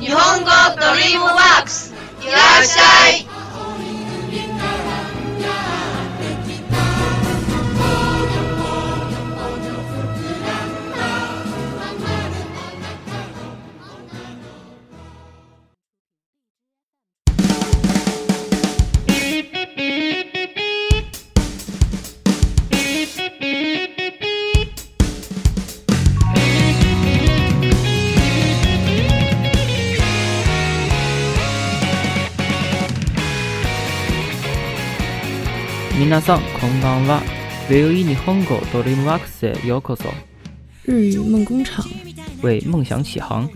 日本語ドリームワークスいらっしゃい日语梦工厂为梦想起航，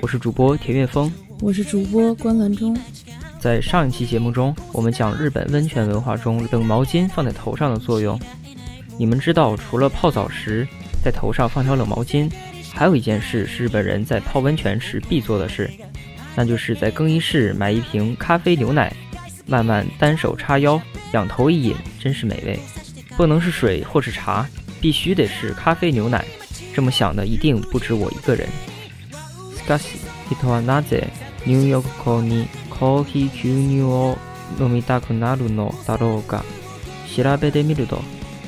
我是主播田月峰，我是主播关兰中。在上一期节目中，我们讲日本温泉文化中冷毛巾放在头上的作用。你们知道，除了泡澡时在头上放条冷毛巾，还有一件事是日本人在泡温泉时必做的事，那就是在更衣室买一瓶咖啡牛奶。慢慢单手叉腰，仰头一饮，真是美味。不能是水或是茶，必须得是咖啡牛奶。这么想的一定不止我一个人。しかし、いったはなぜニューヨークにコーヒー牛乳を飲みたくなるのだろうか。調べてみると、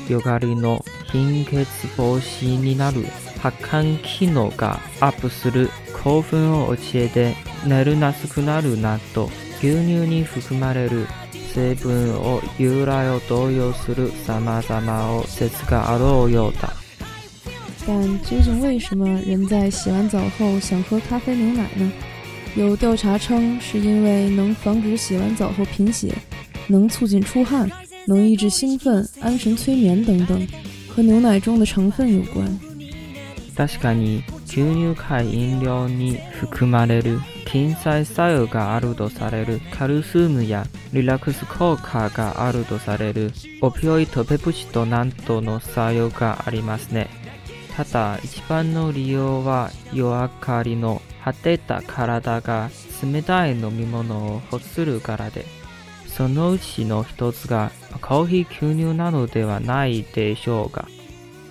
ガ介の貧血防止になる発汗機能がアップする興奮を教えて、寝るやすくなるなと。但究竟为什么人在洗完澡后想喝咖啡牛奶呢？有调查称，是因为能防止洗完澡后贫血，能促进出汗，能抑制兴奋、安神、催眠等等，和牛奶中的成分有关。確かに。牛乳解飲料に含まれる筋細作用があるとされるカルシウムやリラックス効果があるとされるオピオイドペプシドなどの作用がありますね。ただ一番の利用は夜明かりの果てた体が冷たい飲み物を欲するからで、そのうちの一つがコーヒー牛乳なのではないでしょうが、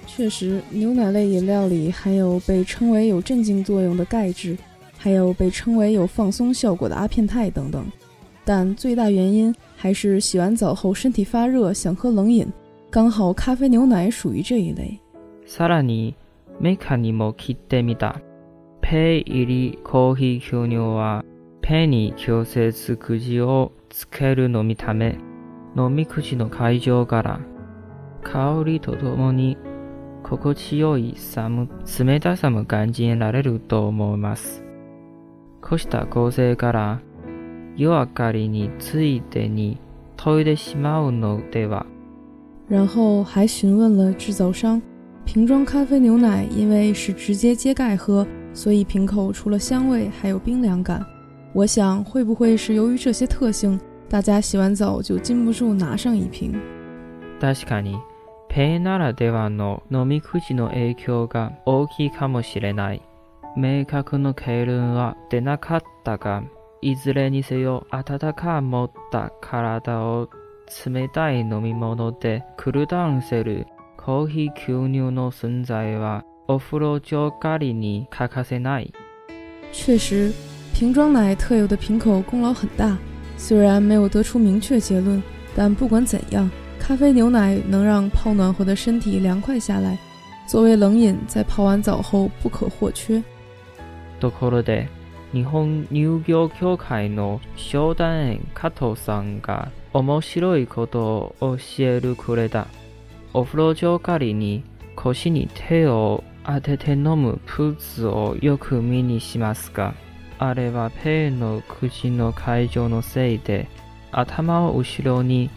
确实，牛奶类饮料里含有被称为有镇静作用的钙质，还有被称为有放松效果的阿片肽等等。但最大原因还是洗完澡后身体发热，想喝冷饮，刚好咖啡牛奶属于这一类。さらにメカにも聞いてみた。ペイ入りコーヒー牛乳はペニ強制くじをつけるのみため、飲み口子の形場から香りとともに。心地よい寒、冷たさも感じられると思います。こうした構成から、夜明かりについてに問いてしまうのでは。然后还询问了制造商，瓶装咖啡牛奶因为是直接揭盖喝，所以瓶口除了香味还有冰凉感。我想会不会是由于这些特性，大家洗完澡就禁不住拿上一瓶？確かに。ペンならではの飲み口の影響が大きいかもしれない。明確な経論は出なかったが、いずれにせよ温か持った体を冷たい飲み物でクルダウンせるコーヒー吸入の存在はお風呂上がりに欠かせない。确实，瓶装奶特有的瓶口功劳很大。虽然没有得出明确结论，但不管怎样。咖啡牛奶能让泡暖和的身体凉快下来，作为冷饮，在泡完澡后不可或缺。ところで、日本乳業協会の商談員加藤さんが面白いことを教えるくれた。お風呂上からに腰に手を当てて飲むプーツをよく見にしますが、あれはペイの口の会場のせいで、頭を後ろに。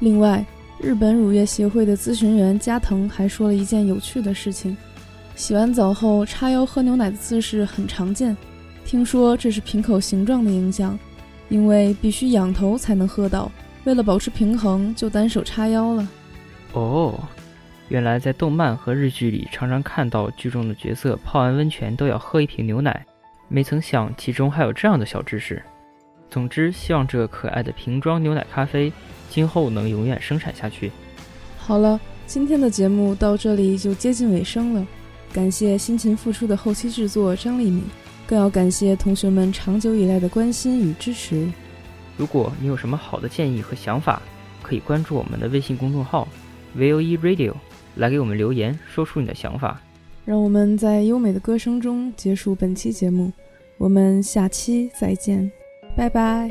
另外，日本乳业协会的咨询员加藤还说了一件有趣的事情：洗完澡后叉腰喝牛奶的姿势很常见。听说这是瓶口形状的影响，因为必须仰头才能喝到，为了保持平衡就单手叉腰了。哦。原来在动漫和日剧里，常常看到剧中的角色泡完温泉都要喝一瓶牛奶，没曾想其中还有这样的小知识。总之，希望这可爱的瓶装牛奶咖啡今后能永远生产下去。好了，今天的节目到这里就接近尾声了，感谢辛勤付出的后期制作张丽敏，更要感谢同学们长久以来的关心与支持。如果你有什么好的建议和想法，可以关注我们的微信公众号 V O E Radio。来给我们留言，说出你的想法。让我们在优美的歌声中结束本期节目，我们下期再见，拜拜。